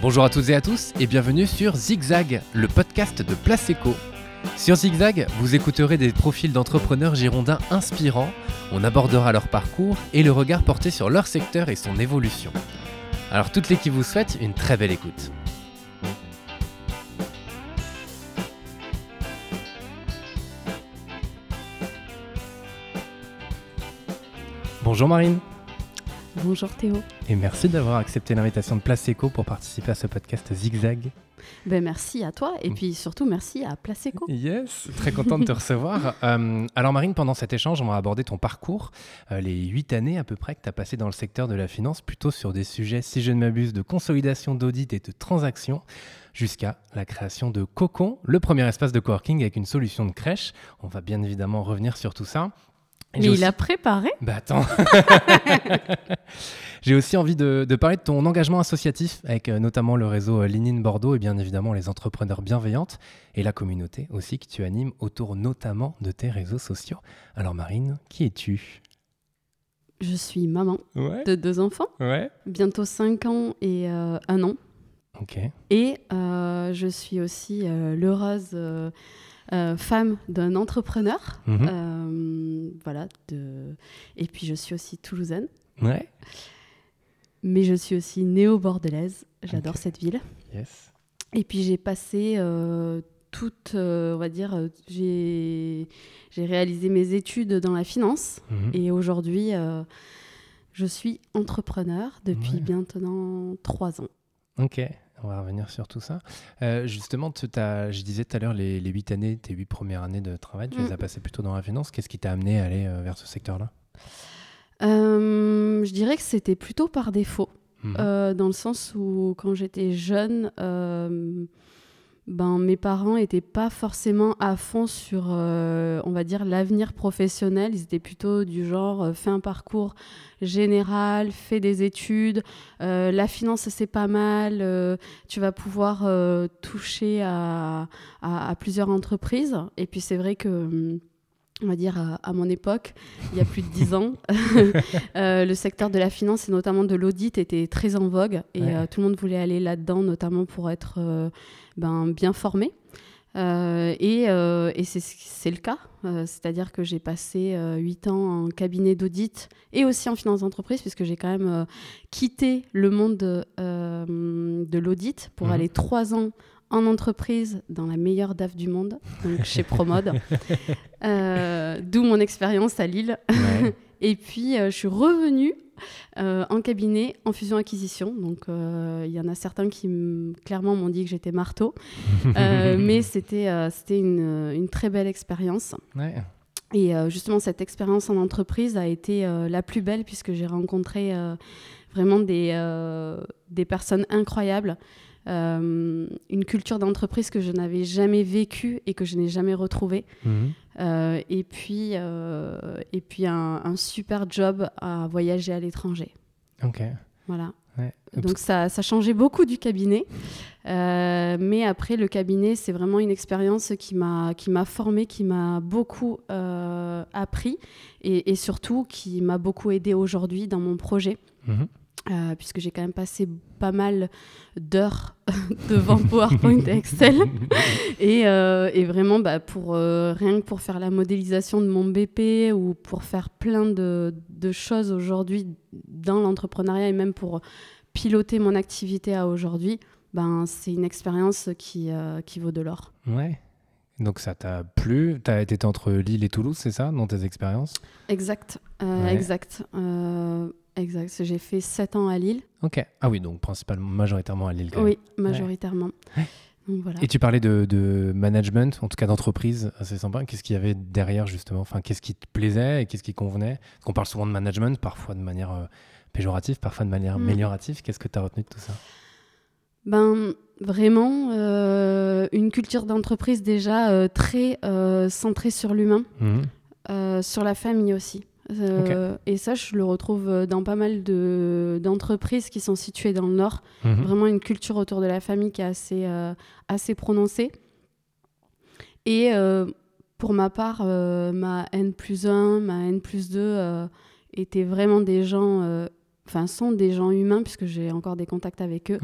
Bonjour à toutes et à tous et bienvenue sur Zigzag, le podcast de Place Eco. Sur Zigzag, vous écouterez des profils d'entrepreneurs girondins inspirants, on abordera leur parcours et le regard porté sur leur secteur et son évolution. Alors toute l'équipe vous souhaite une très belle écoute. Bonjour Marine. Bonjour Théo. Et merci d'avoir accepté l'invitation de Place Eco pour participer à ce podcast Zigzag. Ben merci à toi et puis surtout merci à Place Eco. Yes, très content de te recevoir. Euh, alors Marine, pendant cet échange, on va aborder ton parcours, euh, les huit années à peu près que tu as passé dans le secteur de la finance, plutôt sur des sujets, si je ne m'abuse, de consolidation d'audit et de transactions, jusqu'à la création de Cocon, le premier espace de coworking avec une solution de crèche. On va bien évidemment revenir sur tout ça. Mais il a préparé Bah attends J'ai aussi envie de, parler de ton engagement associatif avec euh, notamment le réseau euh, Linine Bordeaux et bien évidemment les entrepreneurs bienveillantes et la communauté aussi que tu animes autour notamment de tes réseaux sociaux. Alors Marine, qui es-tu? Je suis maman de deux enfants, ouais. bientôt 5 ans et euh, un an. Ok. Et je suis aussi l'heureuse euh, femme d'un entrepreneur. Mhm. Euh, voilà. De... Et puis je suis aussi toulousaine. Ouais. Mais je suis aussi néo-bordelaise. J'adore cette ville. Yes. Et puis j'ai passé euh, toute, on va dire, j'ai réalisé mes études dans la finance. Mhm. Et aujourd'hui, je suis entrepreneur depuis maintenant trois ans. Ok. On va revenir sur tout ça. Euh, justement, as, je disais tout à l'heure, les, huit années, tes huit premières années de travail, tu les mm. as passées plutôt dans la finance. Qu'est-ce qui t'a amené à aller euh, vers ce secteur-là? Euh, Je dirais que c'était plutôt par défaut. Mhm. dans le sens où, quand j'étais jeune, ben, mes parents n'étaient pas forcément à fond sur, euh, on va dire, l'avenir professionnel. Ils étaient plutôt du genre, euh, fais un parcours général, fais des études, euh, la finance c'est pas mal, tu vas pouvoir toucher à, à, plusieurs entreprises. Et puis c'est vrai que hum, on va dire à, mon époque, il y a plus de dix ans, le secteur de la finance et notamment de l'audit était très en vogue et tout le monde voulait aller là-dedans, notamment pour être ben, bien formée. Euh, et, euh, et c'est le cas, euh, c'est-à-dire que j'ai passé huit ans en cabinet d'audit et aussi en finance d'entreprise, puisque j'ai quand même quitté le monde de, l'audit pour mhm. aller trois ans en entreprise dans la meilleure DAF du monde, donc chez Promode, d'où mon expérience à Lille. et puis je suis revenue euh, en cabinet, en fusion-acquisition. Donc, euh, il y en a certains qui clairement m'ont dit que j'étais marteau. Euh, mais c'était c'était une, une, très belle expérience. Et justement, cette expérience en entreprise a été la plus belle puisque j'ai rencontré vraiment des, des personnes incroyables. Euh, une culture d'entreprise que je n'avais jamais vécue et que je n'ai jamais retrouvée. Mhm. Euh, et puis, euh, et puis un, super job à voyager à l'étranger. Ok. Voilà. Donc ça, ça changeait beaucoup du cabinet. mais après, le cabinet, c'est vraiment une expérience qui m'a formée, qui m'a beaucoup appris et, et, surtout qui m'a beaucoup aidé aujourd'hui dans mon projet. Mhm. Euh, puisque j'ai quand même passé pas mal d'heures devant PowerPoint et Excel. et, euh, et, vraiment, bah, pour, euh, rien que pour faire la modélisation de mon BP ou pour faire plein de, de choses aujourd'hui dans l'entrepreneuriat et même pour piloter mon activité à aujourd'hui, ben, c'est une expérience qui, qui vaut de l'or. Ouais. Donc ça t'a plu? Tu as été entre Lille et Toulouse, c'est ça, dans tes expériences? Exact, exact. Exact. J'ai fait 7 ans à Lille. Ok. Ah oui, donc principalement, majoritairement à Lille. oui, majoritairement. voilà. Et tu parlais de, management, en tout cas d'entreprise, assez sympa. Qu'est-ce qu'il y avait derrière justement? Enfin, qu'est-ce qui te plaisait et qu'est-ce qui convenait? Parce qu'on parle souvent de management, parfois de manière euh, péjorative, parfois de manière mm. améliorative. Qu'est-ce que tu as retenu de tout ça? Ben vraiment euh, une culture d'entreprise déjà euh, très centrée sur l'humain, mmh. sur la famille aussi. Euh, et ça, je le retrouve euh, dans pas mal d'entreprises qui sont situées dans le Nord. Mhm. Vraiment une culture autour de la famille qui est assez, euh, assez prononcée. Et pour ma part, ma N plus 1, ma N plus 2 étaient vraiment des gens, enfin, sont des gens humains, puisque j'ai encore des contacts avec eux.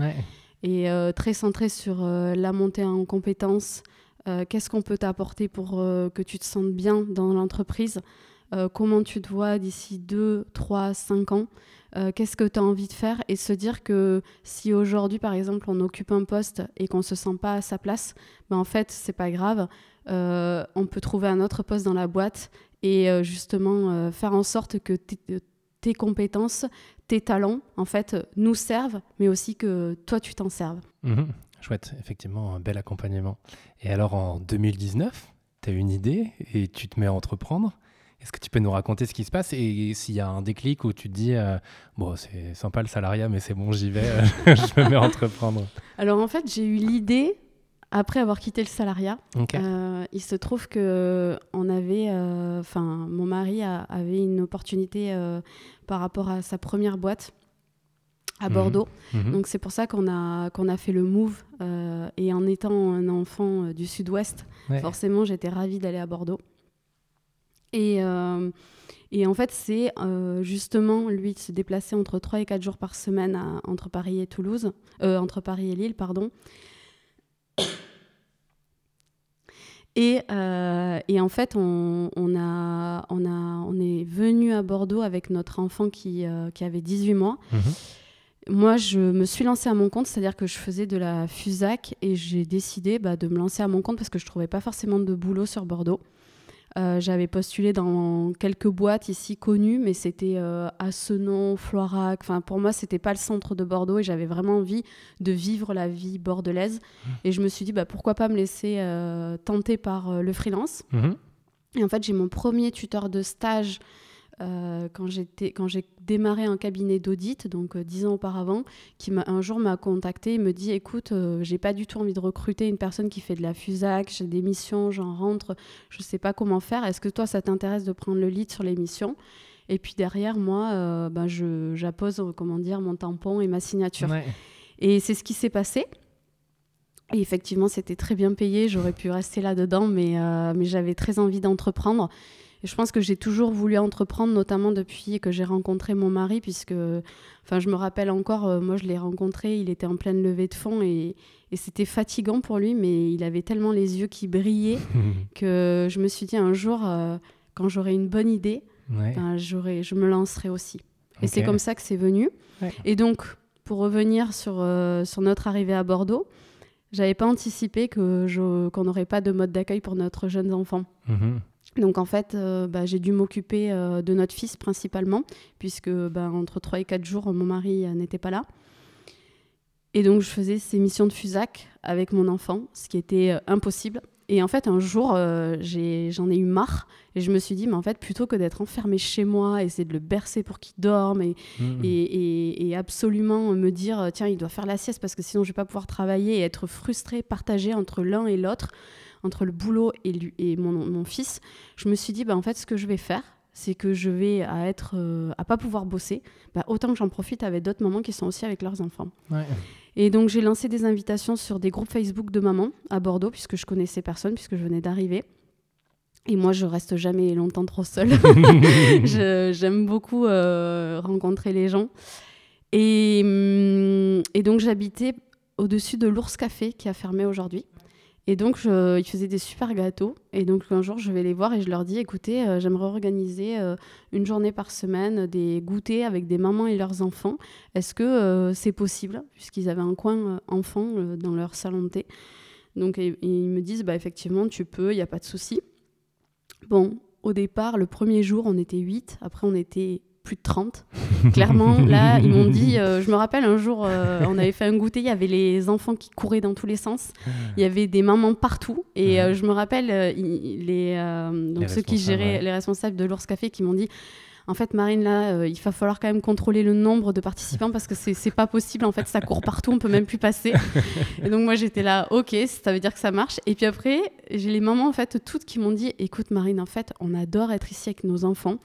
et très centré sur la montée en compétences. Qu'est-ce qu'on peut t'apporter pour que tu te sentes bien dans l'entreprise Comment tu te vois d'ici 2, 3, 5 ans? Qu'est-ce que tu as envie de faire? Et se dire que si aujourd'hui, par exemple, on occupe un poste et qu'on ne se sent pas à sa place, ben en fait, c'est pas grave. on peut trouver un autre poste dans la boîte et justement faire en sorte que tes compétences, tes talents, en fait, nous servent, mais aussi que toi, tu t'en serves. Mhm. chouette, effectivement, un bel accompagnement. Et alors, en 2019, tu as une idée et tu te mets à entreprendre? Est-ce que tu peux nous raconter ce qui se passe et s'il y a un déclic où tu te dis euh, bon c'est sympa le salariat mais c'est bon j'y vais je me mets à entreprendre Alors en fait j'ai eu l'idée après avoir quitté le salariat, euh, il se trouve que on avait, euh, enfin, mon mari avait une opportunité euh, par rapport à sa première boîte à mhm. Bordeaux. Mhm. Donc c'est pour ça qu'on a qu'on a fait le move. et en étant un enfant du Sud-Ouest, forcément, j'étais ravie d'aller à Bordeaux. Et et en fait, c'est justement lui de se déplacer entre 3 et 4 jours par semaine entre Paris et Toulouse, entre Paris et Lille, pardon. Et, euh, et, en fait, on, on, a, on, a, on est venu à Bordeaux avec notre enfant qui, euh, qui avait 18 mois. Mhm. Moi, je me suis lancée à mon compte, c'est-à-dire que je faisais de la FUSAC et j'ai décidé bah, de me lancer à mon compte parce que je ne trouvais pas forcément de boulot sur Bordeaux. Euh, j'avais postulé dans quelques boîtes ici connues, mais c'était euh, Assenon, Floirac. Enfin, pour moi, c'était pas le centre de Bordeaux et j'avais vraiment envie de vivre la vie bordelaise. Mmh. Et je me suis dit, bah, pourquoi pas me laisser euh, tenter par le freelance. Mmh. Et en fait, j'ai mon premier tuteur de stage euh, quand j'ai démarré un cabinet d'audit, donc euh, dix ans auparavant, qui un jour m'a contacté et me dit écoute, euh, j'ai pas du tout envie de recruter une personne qui fait de la FUSAC, j'ai des missions, j'en rentre, je sais pas comment faire. Est-ce que toi, ça t'intéresse de prendre le lead sur les missions? Et puis derrière, moi, ben, j'appose comment dire mon tampon et ma signature. Et c'est ce qui s'est passé. Et effectivement, c'était très bien payé. J'aurais pu rester là-dedans, mais, mais j'avais très envie d'entreprendre je pense que j'ai toujours voulu entreprendre, notamment depuis que j'ai rencontré mon mari, puisque, enfin, je me rappelle encore, euh, moi je l'ai rencontré, il était en pleine levée de fonds et, c'était fatigant pour lui, mais il avait tellement les yeux qui brillaient que je me suis dit un jour, euh, quand j'aurai une bonne idée, ben, je me lancerai aussi. Et c'est comme ça que c'est venu. Et donc, pour revenir sur, euh, sur notre arrivée à Bordeaux, j'avais pas anticipé qu'on n'aurait pas de mode d'accueil pour notre jeune enfant. Mhm. Donc en fait, euh, bah, j'ai dû m'occuper euh, de notre fils principalement, puisque bah, entre 3 et 4 jours, mon mari euh, n'était pas là. Et donc je faisais ces missions de FUSAC avec mon enfant, ce qui était impossible. Et en fait, un jour, j'en ai, eu marre et je me suis dit, mais en fait, plutôt que d'être enfermé chez moi, essayer de le bercer pour qu'il dorme et, mmh. et, et, absolument me dire, tiens, il doit faire la sieste parce que sinon je vais pas pouvoir travailler et être frustré, partagé entre l'un et l'autre, entre le boulot et, lui, et mon, mon, fils, je me suis dit, bah, en fait, ce que je vais faire, c'est que je vais à être euh, à pas pouvoir bosser, bah, autant que j'en profite avec d'autres mamans qui sont aussi avec leurs enfants. Et donc j'ai lancé des invitations sur des groupes Facebook de mamans à Bordeaux puisque je connaissais personne puisque je venais d'arriver. Et moi, je reste jamais longtemps trop seule. J'aime beaucoup euh, rencontrer les gens. Et, hum, et donc j'habitais au-dessus de l'Ours Café qui a fermé aujourd'hui. Et donc, ils faisaient des super gâteaux. Et donc, un jour, je vais les voir et je leur dis écoutez, euh, j'aimerais organiser euh, une journée par semaine des goûters avec des mamans et leurs enfants. Est-ce que euh, c'est possible? Puisqu'ils avaient un coin enfant dans leur salon de thé. Donc, ils me disent bah, effectivement, tu peux, il n'y a pas de souci. Bon, au départ, le premier jour, on était 8. Après, on était plus de 30. Clairement, là, ils m'ont dit, euh, je me rappelle un jour, euh, on avait fait un goûter, il y avait les enfants qui couraient dans tous les sens, il y avait des mamans partout, et euh, je me rappelle les, donc ceux qui géraient, les responsables de l'Ours Café qui m'ont dit, en fait, Marine, là, il va falloir quand même contrôler le nombre de participants parce que c'est pas possible. En fait, ça court partout, on peut même plus passer. Et donc, moi, j'étais là, ok, ça veut dire que ça marche. Et puis après, j'ai les mamans, en fait, toutes qui m'ont dit, écoute, Marine, en fait, on adore être ici avec nos enfants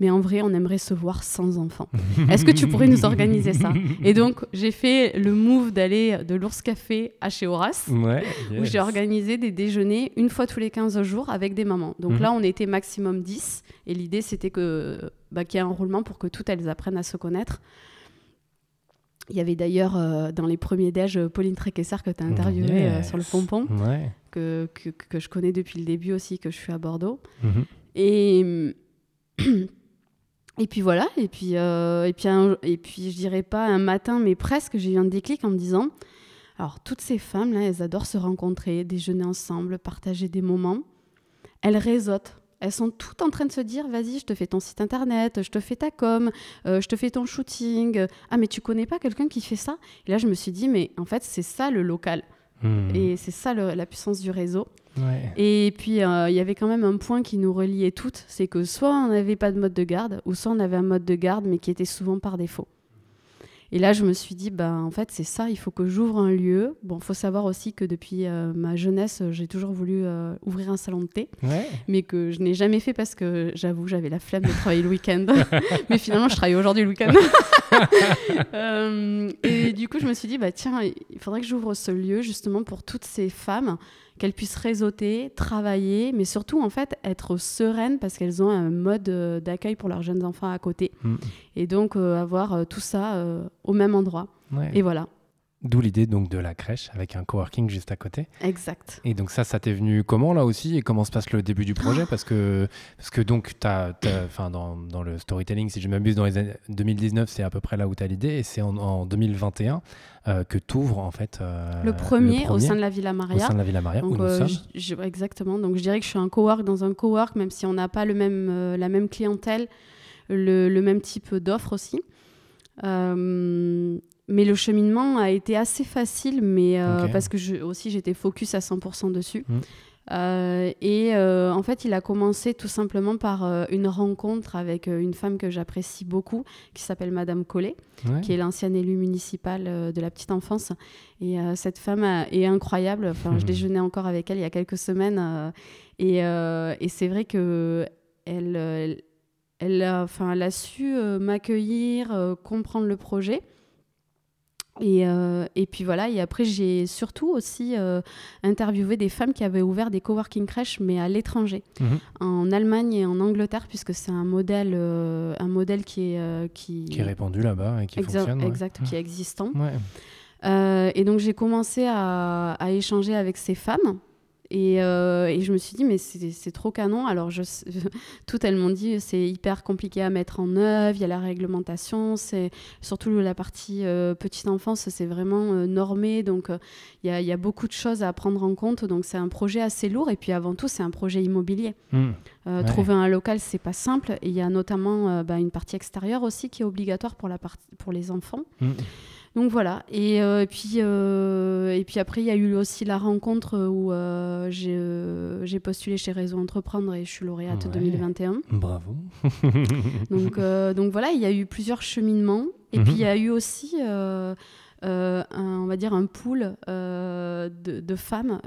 mais en vrai, on aimerait se voir sans enfants. Est-ce que tu pourrais nous organiser ça? Et donc, j'ai fait le move d'aller de l'Ours Café à chez Horace, où j'ai organisé des déjeuners une fois tous les 15 jours avec des mamans. Donc mhm. là, on était maximum 10, et l'idée, c'était que bah, qu'il y ait un roulement pour que toutes elles apprennent à se connaître. Il y avait d'ailleurs dans les premiers déj Pauline Tréquesser que tu as interviewé sur le pompon, que, que, que, je connais depuis le début aussi, que je suis à Bordeaux. Mhm. Et. Et puis voilà, et puis, et, puis et puis je dirais pas un matin, mais presque, j'ai eu un déclic en me disant, alors toutes ces femmes, là, elles adorent se rencontrer, déjeuner ensemble, partager des moments. Elles réseautent elles sont toutes en train de se dire vas-y, je te fais ton site internet, je te fais ta com, euh, je te fais ton shooting. Ah, mais tu connais pas quelqu'un qui fait ça? Et là, je me suis dit mais en fait, c'est ça le local. Hmm. Et c'est ça la puissance du réseau. Et puis, euh, il y avait quand même un point qui nous reliait toutes c'est que soit on n'avait pas de mode de garde, ou soit on avait un mode de garde, mais qui était souvent par défaut. Et là, je me suis dit, bah, en fait, c'est ça, il faut que j'ouvre un lieu. Bon, il faut savoir aussi que depuis euh, ma jeunesse, j'ai toujours voulu euh, ouvrir un salon de thé, mais que je n'ai jamais fait parce que j'avoue, j'avais la flemme de travailler le week-end. mais finalement, je travaille aujourd'hui le week-end. Euh, et du coup, je me suis dit, bah, tiens, il faudrait que j'ouvre ce lieu justement pour toutes ces femmes qu'elles puissent réseauter, travailler, mais surtout en fait être sereines parce qu'elles ont un mode euh, d'accueil pour leurs jeunes enfants à côté. Mm. Et donc euh, avoir euh, tout ça au même endroit. Et voilà. D'où l'idée donc de la crèche avec un coworking juste à côté. Exact. Et donc ça, ça t'est venu comment là aussi? Et comment se passe le début du projet? Parce que parce que donc as, enfin dans, dans, le storytelling, si je m'abuse, dans les années 2019, c'est à peu près là où tu as l'idée et c'est en, 2021 euh, que tu ouvres en fait. Euh, le, premier, au sein de la Villa Maria. Au sein de la Villa Maria, où nous euh, sommes. exactement. Donc je dirais que je suis un cowork dans un cowork, même si on n'a pas le même la même clientèle, le, le même type d'offre aussi. Euh, mais le cheminement a été assez facile, mais euh, parce que je, aussi j'étais focus à 100% dessus. Mm. Euh, et euh, en fait, il a commencé tout simplement par une rencontre avec une femme que j'apprécie beaucoup, qui s'appelle Madame Collet, qui est l'ancienne élue municipale de la petite enfance. Et cette femme est incroyable. Enfin, je déjeunais encore avec elle il y a quelques semaines, et, et c'est vrai que elle, elle, enfin, elle a su m'accueillir, comprendre le projet. Et, euh, et, puis voilà, et après j'ai surtout aussi euh, interviewé des femmes qui avaient ouvert des coworking crèches, mais à l'étranger, mhm. en Allemagne et en Angleterre, puisque c'est un modèle, euh, un modèle qui est, qui... qui est répandu là-bas et qui fonctionne. Exact, qui est existant. et donc j'ai commencé à, à, échanger avec ces femmes euh, et, je me suis dit, mais c'est trop canon. Alors, je, toutes elles m'ont dit, c'est hyper compliqué à mettre en œuvre, il y a la réglementation, c'est surtout la partie euh, petite enfance, c'est vraiment euh, normé. Donc, il y, a beaucoup de choses à prendre en compte. Donc, c'est un projet assez lourd. Et puis, avant tout, c'est un projet immobilier. Mmh. Trouver un local, c'est pas simple. Et il y a notamment bah, une partie extérieure aussi qui est obligatoire pour, la pour les enfants. Mmh. Donc voilà. Et, euh, puis, euh, et puis après, il y a eu aussi la rencontre où euh, j'ai postulé chez Réseau Entreprendre et je suis lauréate 2021. Bravo. donc, donc voilà, il y a eu plusieurs cheminements. Et puis mhm. il y a eu aussi, un, on va dire, un pool de, de, femmes,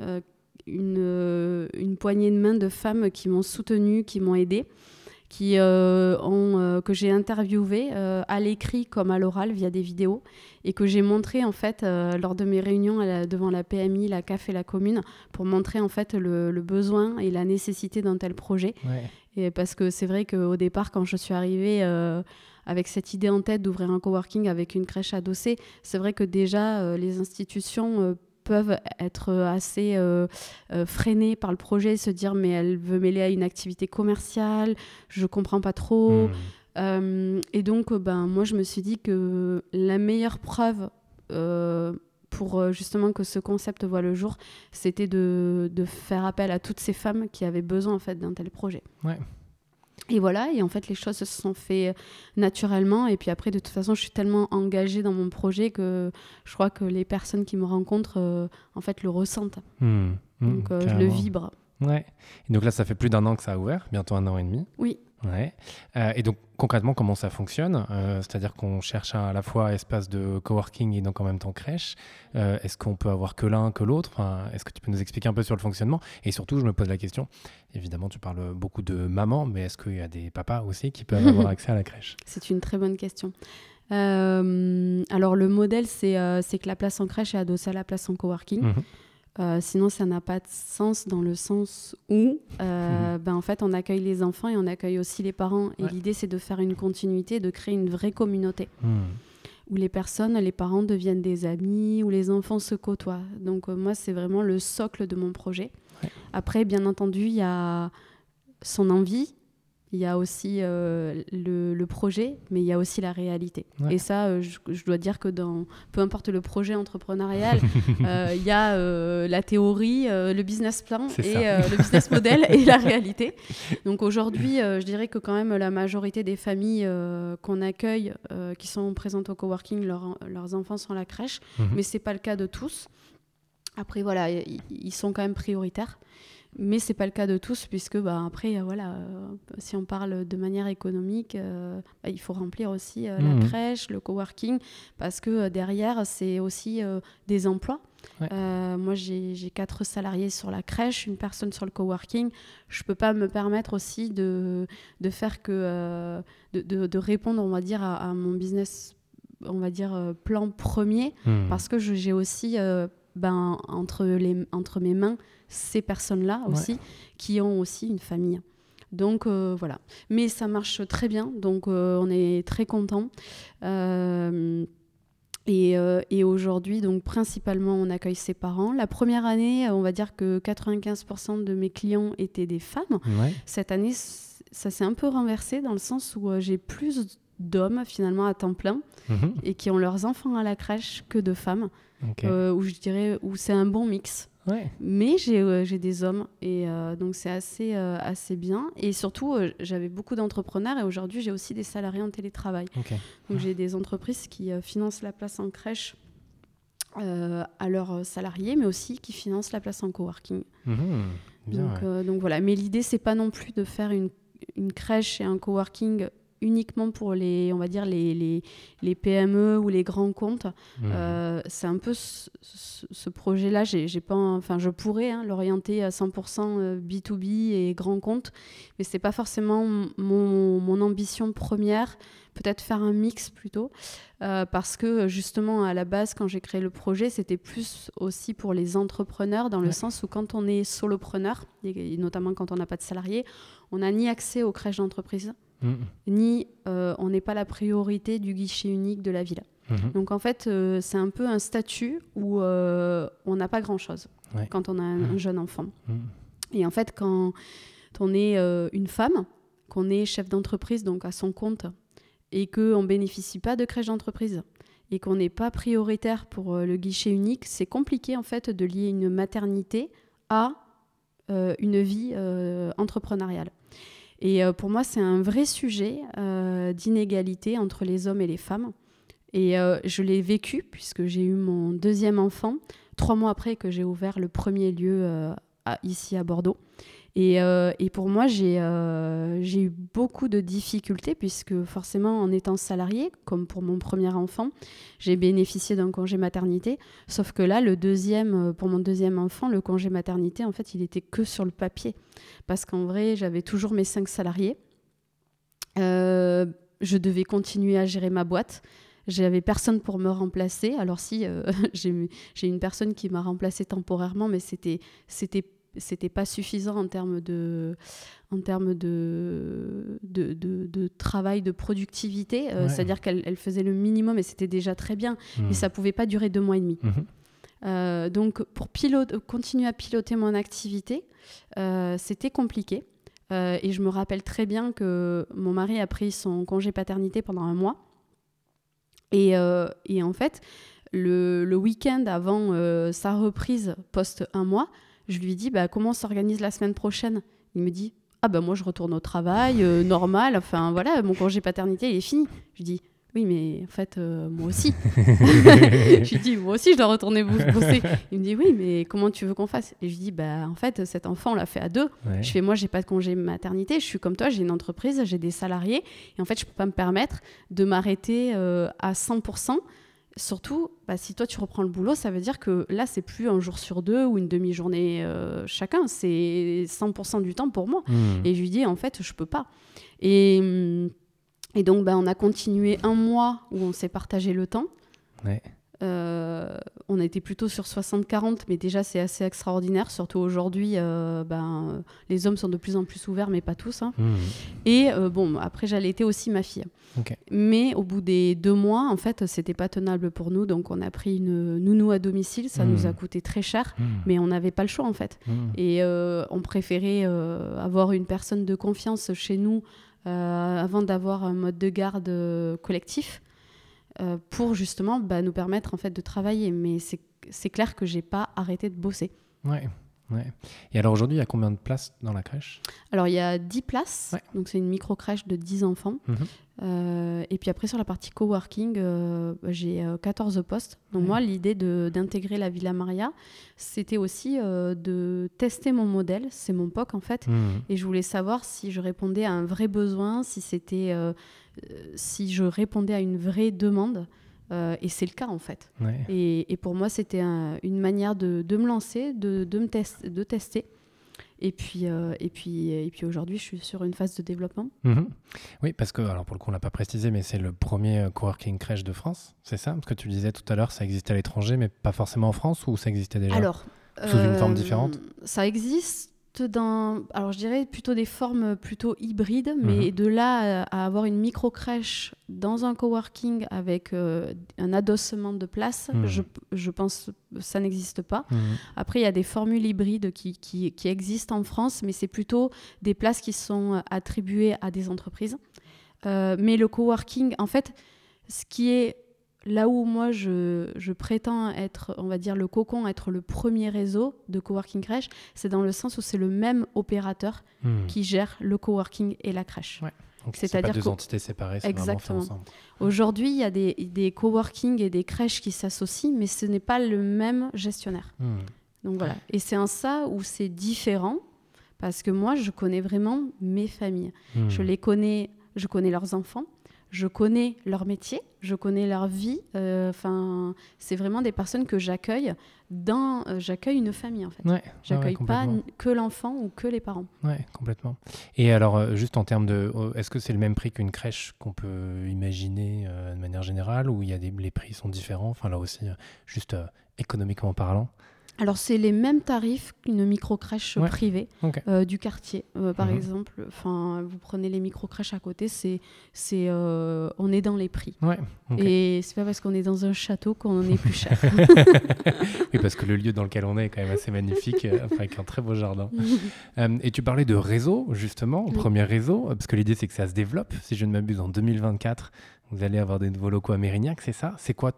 une, une poignée de main de femmes qui m'ont soutenue, qui m'ont aidée qui euh, ont, euh, que j'ai interviewé euh, à l'écrit comme à l'oral via des vidéos et que j'ai montré en fait lors de mes réunions devant la PMI, la CAF et la commune pour montrer en fait le, besoin et la nécessité d'un tel projet. Et parce que c'est vrai qu'au départ, quand je suis arrivée avec cette idée en tête d'ouvrir un coworking avec une crèche adossée, c'est vrai que déjà les institutions peuvent être assez euh, euh, freinés par le projet, se dire mais elle veut mêler à une activité commerciale, je comprends pas trop. Hmm. Euh, et donc ben moi je me suis dit que la meilleure preuve pour justement que ce concept voit le jour, c'était de, de, faire appel à toutes ces femmes qui avaient besoin en fait d'un tel projet. Ouais. Et voilà, et en fait, les choses se sont fait naturellement. Et puis après, de toute façon, je suis tellement engagée dans mon projet que je crois que les personnes qui me rencontrent, euh, en fait, le ressentent. Mmh, mmh, donc, euh, je le vibre. Ouais. Et donc là, ça fait plus d'un an que ça a ouvert, bientôt un an et demi. Oui. Ouais. Euh, et donc concrètement, comment ça fonctionne? Euh, C'est-à-dire qu'on cherche à, la fois espace de coworking et donc en même temps crèche. Euh, est-ce qu'on peut avoir que l'un, que l'autre? Enfin, Est-ce que tu peux nous expliquer un peu sur le fonctionnement? Et surtout, je me pose la question, évidemment, tu parles beaucoup de mamans, mais est-ce qu'il y a des papas aussi qui peuvent avoir accès à la crèche? C'est une très bonne question. alors le modèle, c'est que la place en crèche est adossée à la place en coworking. Mmh euh, sinon, ça n'a pas de sens dans le sens où, euh, ben, en fait, on accueille les enfants et on accueille aussi les parents. Et l'idée, c'est de faire une continuité, de créer une vraie communauté. Hmm. où les personnes, les parents deviennent des amis, où les enfants se côtoient. Donc moi, c'est vraiment le socle de mon projet. Après, bien entendu, il y a son envie, il y a aussi euh, le, projet, mais il y a aussi la réalité. Et ça, euh, je, dois dire que dans peu importe le projet entrepreneurial, euh, il y a la théorie, le business plan et le business model et la réalité. Donc aujourd'hui, je dirais que quand même la majorité des familles qu'on accueille, qui sont présentes au coworking, leurs enfants sont à la crèche, mhm. mais c'est pas le cas de tous. Après, voilà, ils sont quand même prioritaires. Mais c'est pas le cas de tous, puisque bah, après, euh, voilà, euh, si on parle de manière économique, euh, bah, il faut remplir aussi la mmh. crèche, le coworking, parce que derrière, c'est aussi des emplois. moi, j'ai quatre salariés sur la crèche, une personne sur le coworking. Je peux pas me permettre aussi de, de faire que de, de, répondre, on va dire, à, mon business, on va dire plan premier, mmh. parce que j'ai aussi ben, entre, les, entre mes mains ces personnes-là aussi, qui ont aussi une famille. Donc euh, voilà. Mais ça marche très bien, donc euh, on est très content. Euh, et, et aujourd'hui, donc principalement, on accueille ses parents. La première année, on va dire que 95% de mes clients étaient des femmes. Cette année, ça s'est un peu renversé dans le sens où j'ai plus d'hommes finalement à temps plein mhm. et qui ont leurs enfants à la crèche que de femmes. Où je dirais où c'est un bon mix. Mais euh, j'ai des hommes et euh, donc c'est assez, euh, assez bien. Et surtout, j'avais beaucoup d'entrepreneurs et aujourd'hui, j'ai aussi des salariés en télétravail. Donc j'ai des entreprises qui financent la place en crèche à leurs salariés, mais aussi qui financent la place en coworking. Mmh, donc, donc, voilà. Mais l'idée, c'est pas non plus de faire une, une crèche et un coworking uniquement pour les, on va dire, les, les, les PME ou les grands comptes. Mmh. Euh, c'est un peu ce, projet-là. J'ai, pas, enfin, je pourrais hein, l'orienter à 100% B2B euh, et grands comptes, mais c'est pas forcément mon, mon, ambition première. Peut-être faire un mix plutôt, euh, parce que justement à la base, quand j'ai créé le projet, c'était plus aussi pour les entrepreneurs, dans le sens où quand on est solopreneur, et notamment quand on n'a pas de salarié, on n'a ni accès aux crèches d'entreprise, Mm. ni euh, on n'est pas la priorité du guichet unique de la villa. Mm-hmm. Donc en fait, euh, c'est un peu un statut où euh, on n'a pas grand-chose quand on a un, mm. jeune enfant. Mm. Et en fait, quand on est une femme, qu'on est chef d'entreprise, donc à son compte, et qu'on ne bénéficie pas de crèche d'entreprise, et qu'on n'est pas prioritaire pour le guichet unique, c'est compliqué en fait de lier une maternité à une vie entrepreneuriale. Et euh, pour moi, c'est un vrai sujet euh, d'inégalité entre les hommes et les femmes. Et euh, je l'ai vécu puisque j'ai eu mon deuxième enfant trois mois après que j'ai ouvert le premier lieu ici à Bordeaux. Euh, et, pour moi, euh, j'ai eu beaucoup de difficultés puisque forcément, en étant salarié, comme pour mon premier enfant, j'ai bénéficié d'un congé maternité. Sauf que là, le deuxième, euh, pour mon deuxième enfant, le congé maternité, en fait, il était que sur le papier. Parce qu'en vrai, j'avais toujours mes cinq salariés. je devais continuer à gérer ma boîte. J'avais personne pour me remplacer. Alors si, j'ai une personne qui m'a remplacé temporairement, mais c'était c'était pas suffisant en termes de en termes de, de, de, travail, de productivité. Euh, c'est-à-dire qu'elle faisait le minimum et c'était déjà très bien, mais mmh. ça pouvait pas durer deux mois et demi. Mmh. Euh, donc pour pilote, continuer à piloter mon activité, euh, c'était compliqué. et je me rappelle très bien que mon mari a pris son congé paternité pendant un mois. Et, et en fait, le, le week-end avant sa reprise post un mois, je lui dis bah, comment s'organise la semaine prochaine? Il me dit ah bah moi je retourne au travail euh, normal, enfin voilà mon congé paternité il est fini. Je dis oui mais en fait euh, moi aussi. je lui dis moi aussi je dois retourner bosser. Il me dit oui mais comment tu veux qu'on fasse? Et je lui dis bah en fait cet enfant on l'a fait à deux. Je fais moi j'ai pas de congé maternité, je suis comme toi j'ai une entreprise, j'ai des salariés et en fait je peux pas me permettre de m'arrêter euh, à 100% Surtout, bah, si toi tu reprends le boulot, ça veut dire que là, c'est plus un jour sur deux ou une demi-journée euh, chacun, c'est 100% du temps pour moi. Mmh. Et je lui dis, en fait, je peux pas. Et, mm, et donc, bah, on a continué un mois où on s'est partagé le temps. Euh, on a été plutôt sur 60-40, mais déjà c'est assez extraordinaire, surtout aujourd'hui. Euh, ben, les hommes sont de plus en plus ouverts, mais pas tous. Hein. Mmh. Et euh, bon, après j'allaitais aussi ma fille. Mais au bout des deux mois, en fait, c'était pas tenable pour nous, donc on a pris une nounou à domicile. Ça nous a mmh. coûté très cher, mmh. mais on n'avait pas le choix en fait. Et on préférait avoir une personne de confiance chez nous avant d'avoir un mode de garde collectif. Euh, pour justement bah, nous permettre en fait de travailler. Mais c'est clair que j'ai pas arrêté de bosser. Ouais. Ouais. Et alors aujourd'hui, il y a combien de places dans la crèche? Alors il y a 10 places, donc c'est une micro-crèche de 10 enfants. Mhm. Euh, et puis après sur la partie coworking, euh, j'ai 14 postes. Donc moi, l'idée d'intégrer la Villa Maria, c'était aussi de tester mon modèle, c'est mon POC en fait. Mhm. Et je voulais savoir si je répondais à un vrai besoin, si c'était euh, si je répondais à une vraie demande. Euh, et c'est le cas en fait. Et, pour moi, c'était une manière de, me lancer, de, de me de tester. Et puis, euh, et puis, et puis aujourd'hui, je suis sur une phase de développement. Mhm. Oui, parce que, alors pour le coup, on l'a pas précisé, mais c'est le premier coworking crèche de France, c'est ça? Parce que tu disais tout à l'heure, ça existait à l'étranger, mais pas forcément en France, ou ça existait déjà? Alors, sous une forme différente? Ça existe dans, alors je dirais plutôt des formes plutôt hybrides, mais mhm. de là à, avoir une micro crèche dans un coworking avec euh, un adossement de place, mhm. je, je, pense que ça n'existe pas. Mhm. Après, il y a des formules hybrides qui, qui, qui existent en France, mais c'est plutôt des places qui sont attribuées à des entreprises. Euh, mais le coworking, en fait, ce qui est là où moi je, prétends être, on va dire, le cocon, être le premier réseau de coworking crèche, c'est dans le sens où c'est le même opérateur hmm. qui gère le coworking et la crèche. C'est-à-dire deux entités séparées, Exactement. Aujourd'hui, il y a des, des coworking et des crèches qui s'associent, mais ce n'est pas le même gestionnaire. Hmm. Donc voilà. Et c'est en ça où c'est différent, parce que moi, je connais vraiment mes familles. Hmm. Je les connais, je connais leurs enfants, je connais leur métier, je connais leur vie. Euh, enfin, c'est vraiment des personnes que j'accueille dans. Euh, j'accueille une famille en fait. Ouais, j'accueille pas que l'enfant ou que les parents. Ouais, complètement. Et alors, euh, juste en termes de, est-ce que c'est le même prix qu'une crèche qu'on peut imaginer de manière générale, ou il y a des, les prix sont différents? Enfin là aussi, juste économiquement parlant. Alors, c'est les mêmes tarifs qu'une micro-crèche privée euh, du quartier. Euh, par mhm. exemple, exemple, vous prenez les micro-crèches à côté, c'est, c'est, euh, on est dans les prix. Ouais, Et c'est pas parce qu'on est dans un château qu'on est plus cher. oui, parce que le lieu dans lequel on est est quand même assez magnifique, avec un très beau jardin. et tu parlais de réseau, justement, premier réseau, parce que l'idée c'est que ça se développe. Si je ne m'abuse, en 2024, vous allez avoir des nouveaux locaux à Mérignac, c'est ça? C'est quoi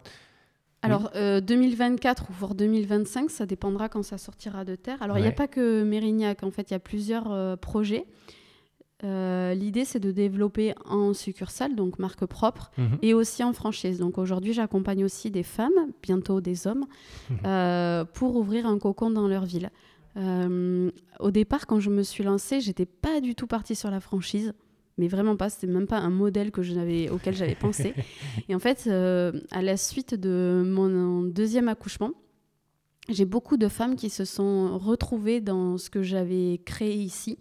alors, 2024 euh, ou voire 2025, ça dépendra quand ça sortira de terre. Alors, il n'y a pas que Mérignac, en fait, il y a plusieurs euh, projets. Euh, l'idée, c'est de développer en succursale, donc marque propre, mhm. et aussi en franchise. Donc aujourd'hui, j'accompagne aussi des femmes, bientôt des hommes, mhm. pour ouvrir un cocon dans leur ville. au départ, quand je me suis lancée, j'étais pas du tout partie sur la franchise mais vraiment pas. C'était même pas un modèle que je auquel j'avais pensé. Et en fait, euh, à la suite de mon deuxième accouchement, j'ai beaucoup de femmes qui se sont retrouvées dans ce que j'avais créé ici,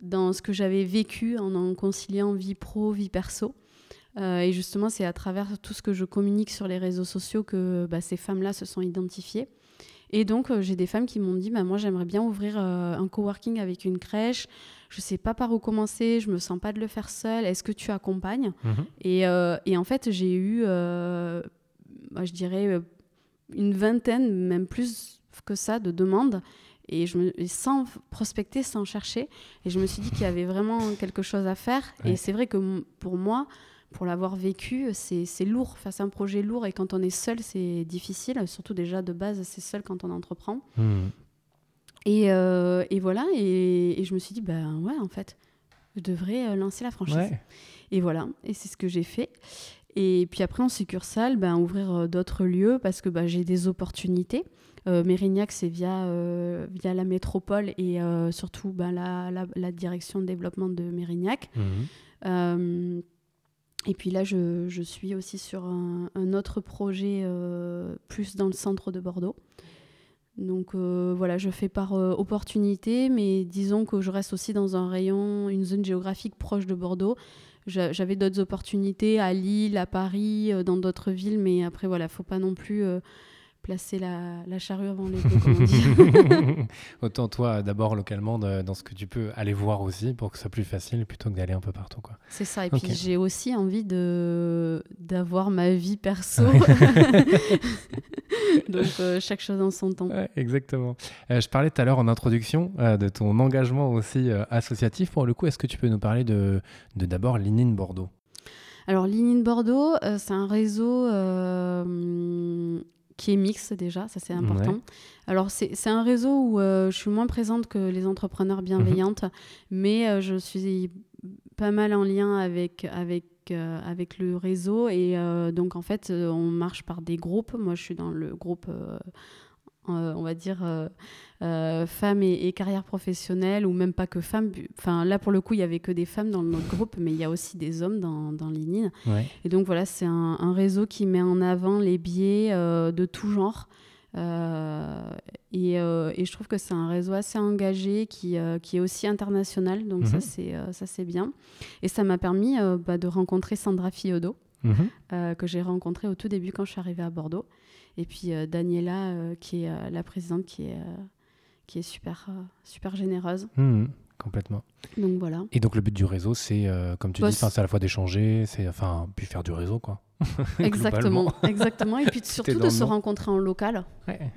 dans ce que j'avais vécu en en conciliant vie pro, vie perso. Euh, et justement, c'est à travers tout ce que je communique sur les réseaux sociaux que bah, ces femmes-là se sont identifiées. Et donc, euh, j'ai des femmes qui m'ont dit bah, Moi, j'aimerais bien ouvrir un coworking avec une crèche je sais pas par où commencer, je me sens pas de le faire seule, est-ce que tu accompagnes mhm. euh, et, en fait, j'ai eu, euh, bah, je dirais, euh, une vingtaine, même plus que ça, de demandes. Et je me, sans prospecter, sans chercher. Et je me suis dit qu'il y avait vraiment quelque chose à faire. Et c'est vrai que pour moi, pour l'avoir vécu, c'est lourd. Face à un projet lourd, et quand on est seul, c'est difficile. Surtout déjà de base, c'est seul quand on entreprend. Euh, et, voilà, et, je me suis dit, ben ouais, en fait, je devrais euh, lancer la franchise. Et voilà, et c'est ce que j'ai fait. Et puis après, en succursale, ben, ouvrir euh, d'autres lieux parce que ben, j'ai des opportunités. Mérignac, c'est via, via la métropole et surtout ben, la, la, direction de développement de Mérignac. Mhm. et puis là, je, je, suis aussi sur un, un autre projet plus dans le centre de Bordeaux. Donc euh, voilà, je fais par euh, opportunité, mais disons que je reste aussi dans un rayon, une zone géographique proche de Bordeaux. j'avais d'autres opportunités à Lille, à Paris, dans d'autres villes, mais après, voilà, faut pas non plus placer la, la, charrue avant les bœufs, comme on dit. Autant toi, d'abord localement, dans ce que tu peux aller voir aussi pour que ce soit plus facile plutôt que d'aller un peu partout. C'est ça. Et puis j'ai aussi envie de d'avoir ma vie perso. Donc euh, chaque chose en son temps. exactement. Euh, je parlais tout à l'heure en introduction euh, de ton engagement aussi associatif. Pour le coup, est-ce que tu peux nous parler de d'abord Linine Bordeaux? Alors, Linine Bordeaux, c'est un réseau qui est mixte déjà, ça c'est important. Alors c'est un réseau où euh, je suis moins présente que les entrepreneurs bienveillantes, mhm. mais euh, je suis pas mal en lien avec, avec, euh, avec le réseau et donc en fait on marche par des groupes. Moi je suis dans le groupe on va dire, euh, euh, femmes et, carrière professionnelle, ou même pas que femmes. Enfin, là, pour le coup, il y avait que des femmes dans notre groupe, mais il y a aussi des hommes dans, dans. Et donc, voilà, c'est un, réseau qui met en avant les biais de tout genre. Et, je trouve que c'est un réseau assez engagé qui, qui est aussi international, donc ça mhm. ça c'est bien. Et ça m'a permis bah, de rencontrer Sandra Fiodo, mhm. que j'ai rencontrée au tout début quand je suis arrivée à Bordeaux. Et puis euh, Daniela, euh, qui est euh, la présidente, qui est, qui est super, super généreuse. Mmh, complètement. Donc voilà. Et donc le but du réseau, c'est, comme tu dis, c'est à la fois d'échanger, c'est enfin, puis faire du réseau, quoi. exactement, exactement. Et puis surtout de se rencontrer en local.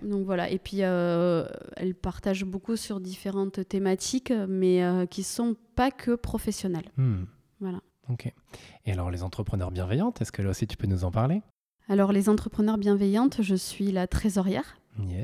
Donc voilà. Et puis elle partage beaucoup sur différentes thématiques, mais qui sont pas que professionnelles. Mmh. Voilà. Ok. Et alors les entrepreneurs bienveillantes, est-ce que là aussi tu peux nous en parler? Alors, les entrepreneurs bienveillantes, je suis la trésorière.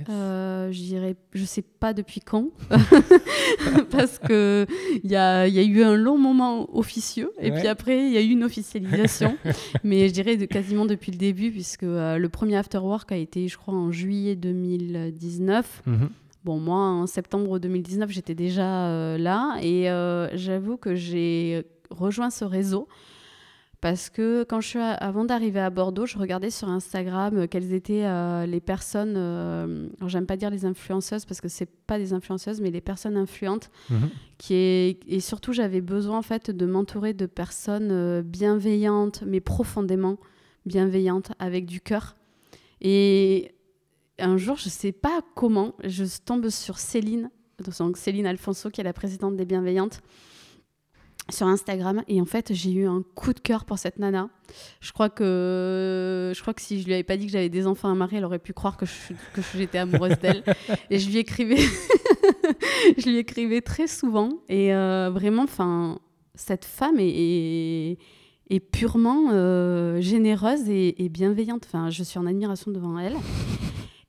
Euh, je je sais pas depuis quand, parce que il y a, y a, eu un long moment officieux et puis après il y a eu une officialisation, mais je dirais de, quasiment depuis le début puisque euh, le premier after work a été, je crois, en juillet 2019. Mhm. Bon, moi, en septembre 2019, j'étais déjà euh, là et j'avoue que j'ai rejoint ce réseau parce que quand je suis avant d'arriver à Bordeaux, je regardais sur Instagram euh, quelles étaient euh, les personnes, euh, j'aime pas dire les influenceuses parce que c'est pas des influenceuses, mais les personnes influentes. Mhm. Qui est, et surtout, j'avais besoin en fait de m'entourer de personnes bienveillantes, mais profondément bienveillantes, avec du cœur. Et un jour, je sais pas comment, je tombe sur Céline, donc Céline Alfonso, qui est la présidente des Bienveillantes sur Instagram et en fait j'ai eu un coup de cœur pour cette nana. Je crois que je crois que si je lui avais pas dit que j'avais des enfants à marier, elle aurait pu croire que j'étais amoureuse d'elle. et je lui écrivais je lui écrivais très souvent et euh, vraiment enfin cette femme est, est, purement euh, généreuse et, et, bienveillante. Enfin je suis en admiration devant elle.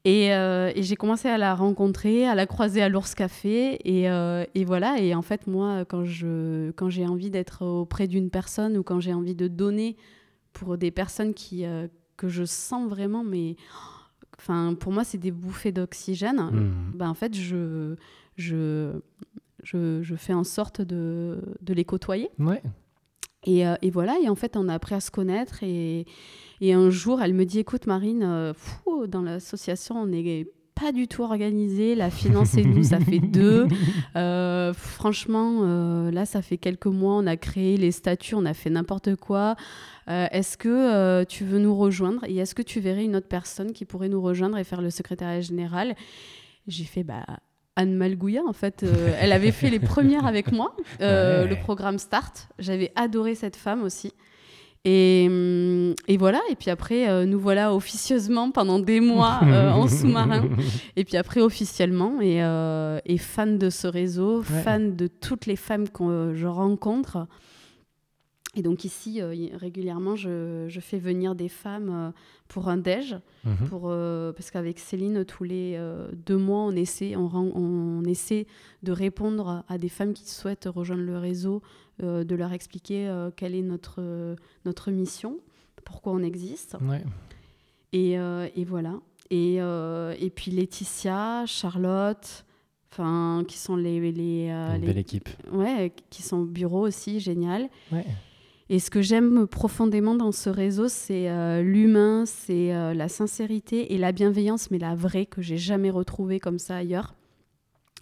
Euh, et, j'ai commencé à la rencontrer, à la croiser à l'Ours Café. Et, euh, et, voilà. Et en fait, moi, quand, je, quand j'ai envie d'être auprès d'une personne ou quand j'ai envie de donner pour des personnes qui, euh, que je sens vraiment, mais enfin, pour moi, c'est des bouffées d'oxygène, mmh. ben, en fait, je, je, je, je, fais en sorte de, de les côtoyer. Ouais. Et, et, voilà. Et en fait, on a appris à se connaître. Et. Et un jour, elle me dit Écoute, Marine, euh, dans l'association, on n'est pas du tout organisé. La finance et nous, ça fait deux. Euh, franchement, euh, là, ça fait quelques mois, on a créé les statuts, on a fait n'importe quoi. est-ce que tu veux nous rejoindre Et est-ce que tu verrais une autre personne qui pourrait nous rejoindre et faire le secrétariat général? J'ai fait bah, Anne Malgouya, en fait, elle avait fait les premières avec moi, le programme Start. J'avais adoré cette femme aussi. Et, et, voilà, et puis après, euh, nous voilà officieusement pendant des mois euh, en sous-marin. Et puis après, officiellement, et, euh, et, fan de ce réseau, fan de toutes les femmes que je rencontre. Et donc ici, régulièrement, je, je, fais venir des femmes pour un déj, mhm. pour, parce qu'avec Céline, tous les deux mois, on essaie, on, on, essaie de répondre à des femmes qui souhaitent rejoindre le réseau euh, de leur expliquer euh, quelle est notre, notre mission, pourquoi on existe. Et, euh, et, voilà. Et, et, puis Laetitia, Charlotte, enfin qui sont les, les, Une belle équipe. Ouais, qui sont au bureau aussi, génial. Et ce que j'aime profondément dans ce réseau, c'est l'humain, c'est la sincérité et la bienveillance, mais la vraie que j'ai jamais retrouvée comme ça ailleurs.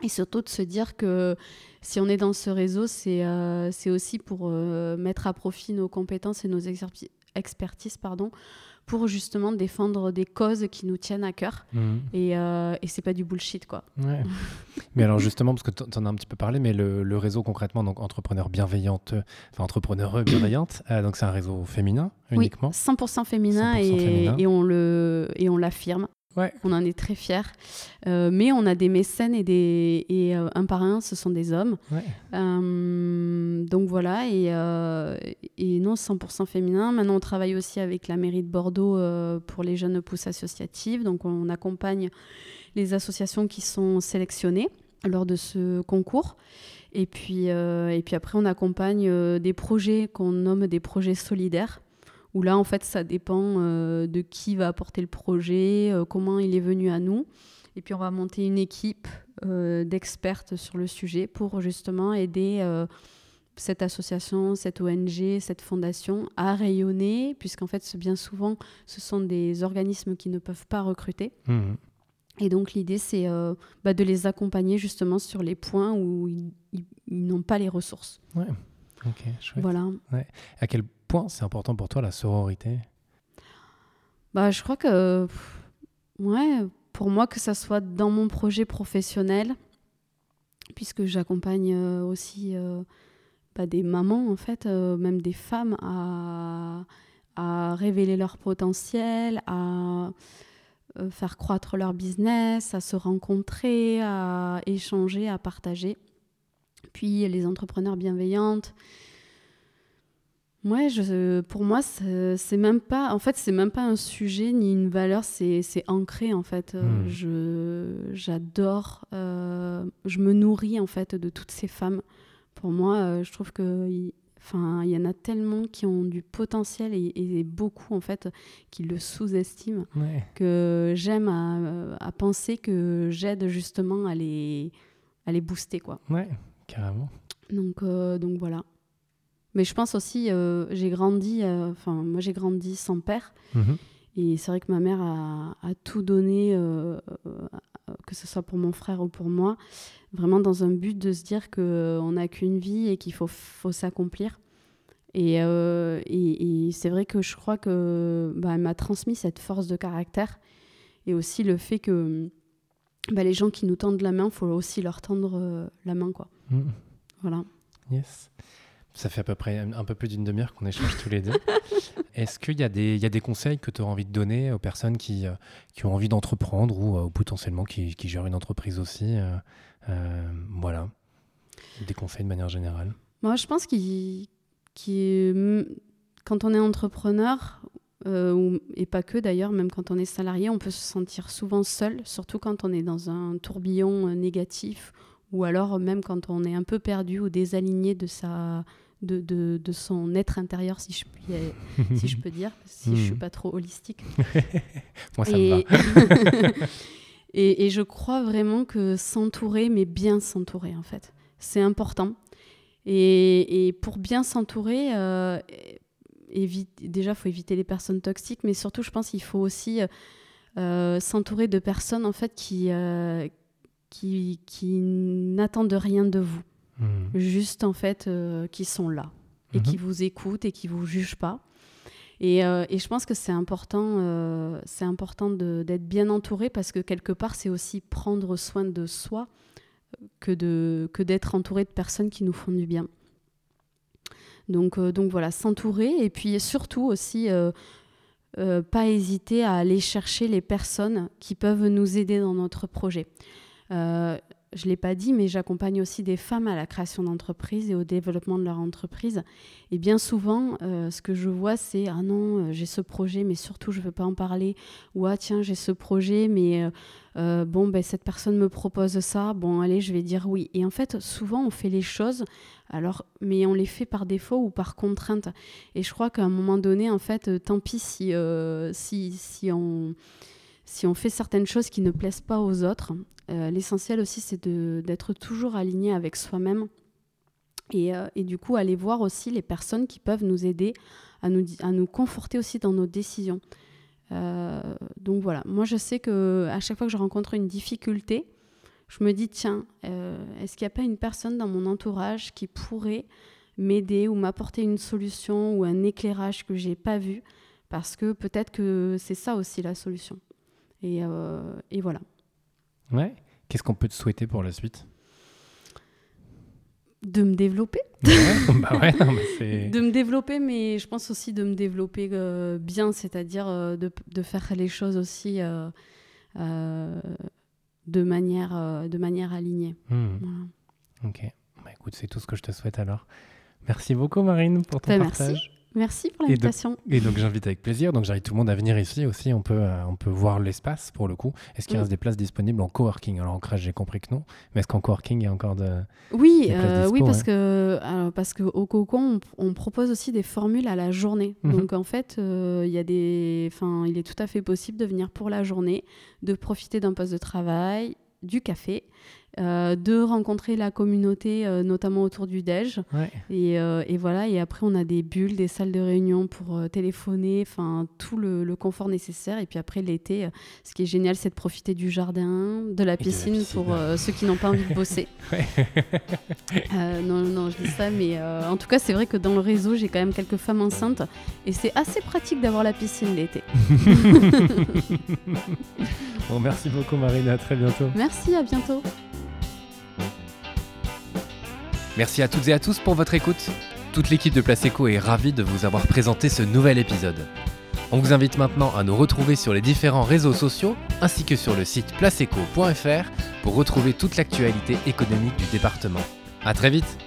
Et surtout de se dire que si on est dans ce réseau, c'est euh, aussi pour euh, mettre à profit nos compétences et nos expertises pardon, pour justement défendre des causes qui nous tiennent à cœur. Mhm. Et, euh, et c'est pas du bullshit, quoi. mais alors justement, parce que tu en as un petit peu parlé, mais le, réseau concrètement, donc entrepreneur bienveillante, enfin entrepreneur bienveillante, euh, donc c'est un réseau féminin uniquement. Oui, 100% féminin, et, et, on le et on l'affirme. On en est très fiers. Euh, mais on a des mécènes et, des, et euh, un par un, ce sont des hommes. Euh, donc voilà, et, et, non, 100% féminin. Maintenant, on travaille aussi avec la mairie de Bordeaux pour les jeunes pousses associatives. Donc on accompagne les associations qui sont sélectionnées lors de ce concours. Et puis, et puis après, on accompagne des projets qu'on nomme des projets solidaires où là, en fait, ça dépend euh, de qui va apporter le projet, euh, comment il est venu à nous. Et puis, on va monter une équipe euh, d'expertes sur le sujet pour justement aider cette association, cette ONG, cette fondation à rayonner, puisqu'en fait, bien souvent, ce sont des organismes qui ne peuvent pas recruter. Mmh. Et donc l'idée, c'est bah, de les accompagner justement sur les points où ils, n'ont pas les ressources. Ouais. Ok, chouette. Voilà. Ouais. À quel c'est important pour toi la sororité? Bah, Je crois que, ouais, pour moi, que ça soit dans mon projet professionnel, puisque j'accompagne euh, aussi euh, bah, des mamans, en fait, euh, même des femmes, à, à révéler leur potentiel, à faire croître leur business, à se rencontrer, à échanger, à partager. Puis les entrepreneurs bienveillantes, Ouais, je, pour moi, c'est même pas, en fait, c'est même pas un sujet ni une valeur, c'est ancré en fait. Euh, hmm. Je, j'adore, euh, je me nourris en fait de toutes ces femmes. Pour moi, euh, je trouve que, enfin, il y en a tellement qui ont du potentiel et, beaucoup en fait qui le sous-estiment que j'aime à, à, penser que j'aide justement à les, à les booster quoi. Ouais, carrément. Donc, donc voilà. Mais je pense aussi, euh, j'ai grandi, euh, enfin, moi j'ai grandi sans père. Mhm. Et c'est vrai que ma mère a, tout donné, euh, que ce soit pour mon frère ou pour moi, vraiment dans un but de se dire qu'on n'a qu'une vie et qu'il faut, faut s'accomplir. Et, et, c'est vrai que je crois que bah, m'a transmis cette force de caractère et aussi le fait que bah, les gens qui nous tendent la main, il faut aussi leur tendre la main. Quoi. Mhm. Voilà. Yes. Ça fait à peu près un peu plus d'une demi-heure qu'on échange tous les deux. Est-ce qu'il y, a des, y a des conseils que tu auras envie de donner aux personnes qui, euh, qui ont envie d'entreprendre ou, euh, potentiellement qui, qui, gèrent une entreprise aussi euh, Voilà. Des conseils de manière générale. Moi, je pense qu'il, quand on est entrepreneur, et pas que d'ailleurs, même quand on est salarié, on peut se sentir souvent seul, surtout quand on est dans un tourbillon négatif ou alors même quand on est un peu perdu ou désaligné de sa de, de, de, son être intérieur, si je, puis, si je peux dire, si je suis hmm. pas trop holistique. Moi, ça et... me va. et, et, je crois vraiment que s'entourer, mais bien s'entourer, en fait, c'est important. Et, et, pour bien s'entourer, euh, déjà, il faut éviter les personnes toxiques, mais surtout, je pense qu'il faut aussi euh, s'entourer de personnes, en fait, qui, euh, qui, qui n'attendent rien de vous. Hmm. Juste en fait, euh, qui sont là et qui mhm. vous écoutent et qui vous jugent pas. Et, euh, et je pense que c'est important, euh, c'est important d'être bien entouré parce que quelque part, c'est aussi prendre soin de soi que de que d'être entouré de personnes qui nous font du bien. Donc, donc voilà, s'entourer et puis surtout aussi pas hésiter à aller chercher les personnes qui peuvent nous aider dans notre projet je ne l'ai pas dit, mais j'accompagne aussi des femmes à la création d'entreprises et au développement de leur entreprise. Et bien souvent, euh, ce que je vois, c'est Ah non, euh, j'ai ce projet, mais surtout, je ne veux pas en parler. Ou Ah tiens, j'ai ce projet, mais euh, bon, ben, cette personne me propose ça. Bon, allez, je vais dire oui. Et en fait, souvent, on fait les choses, alors, mais on les fait par défaut ou par contrainte. Et je crois qu'à un moment donné, en fait, tant pis si, si, si on si on fait certaines choses qui ne plaisent pas aux autres, euh, l'essentiel aussi, c'est d'être toujours aligné avec soi-même. Euh, et, du coup, aller voir aussi les personnes qui peuvent nous aider à nous, conforter aussi dans nos décisions. Euh, donc voilà, moi je sais que à chaque fois que je rencontre une difficulté, je me dis, tiens, est-ce qu'il n'y a pas une personne dans mon entourage qui pourrait m'aider ou m'apporter une solution ou un éclairage que j'ai pas vu? Parce que peut-être que c'est ça aussi la solution. Et, euh, et voilà. Ouais. Qu'est-ce qu'on peut te souhaiter pour la suite? De me développer. bah ouais, de me développer, mais je pense aussi de me développer euh, bien, c'est-à-dire euh, de, de, faire les choses aussi euh, de, manière, de manière alignée. Hmm. Ok, bah, écoute, c'est tout ce que je te souhaite alors. Merci beaucoup Marine pour ton bah, partage. Merci. Merci pour l'invitation. Et, donc j'invite avec plaisir. Donc j'invite tout le monde à venir ici aussi. On peut, euh, on peut voir l'espace pour le coup. Est-ce qu'il reste des places disponibles en coworking? Alors en crèche, j'ai compris que non. Mais est-ce qu'en coworking, il y a encore de. Oui, euh, oui parce, que, parce qu'au Cocon, on, propose aussi des formules à la journée. Mhm. Donc en fait, euh, y a des, il est tout à fait possible de venir pour la journée, de profiter d'un poste de travail, du café euh, de rencontrer la communauté, euh, notamment autour du DEJ. Euh, et, voilà, et après, on a des bulles, des salles de réunion pour téléphoner, enfin, tout le, confort nécessaire. Et puis après, l'été, ce qui est génial, c'est de profiter du jardin, de la piscine, pour ceux qui n'ont pas envie de bosser. non, non, je dis ça, mais en tout cas, c'est vrai que dans le réseau, j'ai quand même quelques femmes enceintes et c'est assez pratique d'avoir la piscine l'été. bon, merci beaucoup, Marine, à très bientôt. Merci, à bientôt. Merci à toutes et à tous pour votre écoute. Toute l'équipe de Place Eco est ravie de vous avoir présenté ce nouvel épisode. On vous invite maintenant à nous retrouver sur les différents réseaux sociaux ainsi que sur le site placeeco.fr pour retrouver toute l'actualité économique du département. A très vite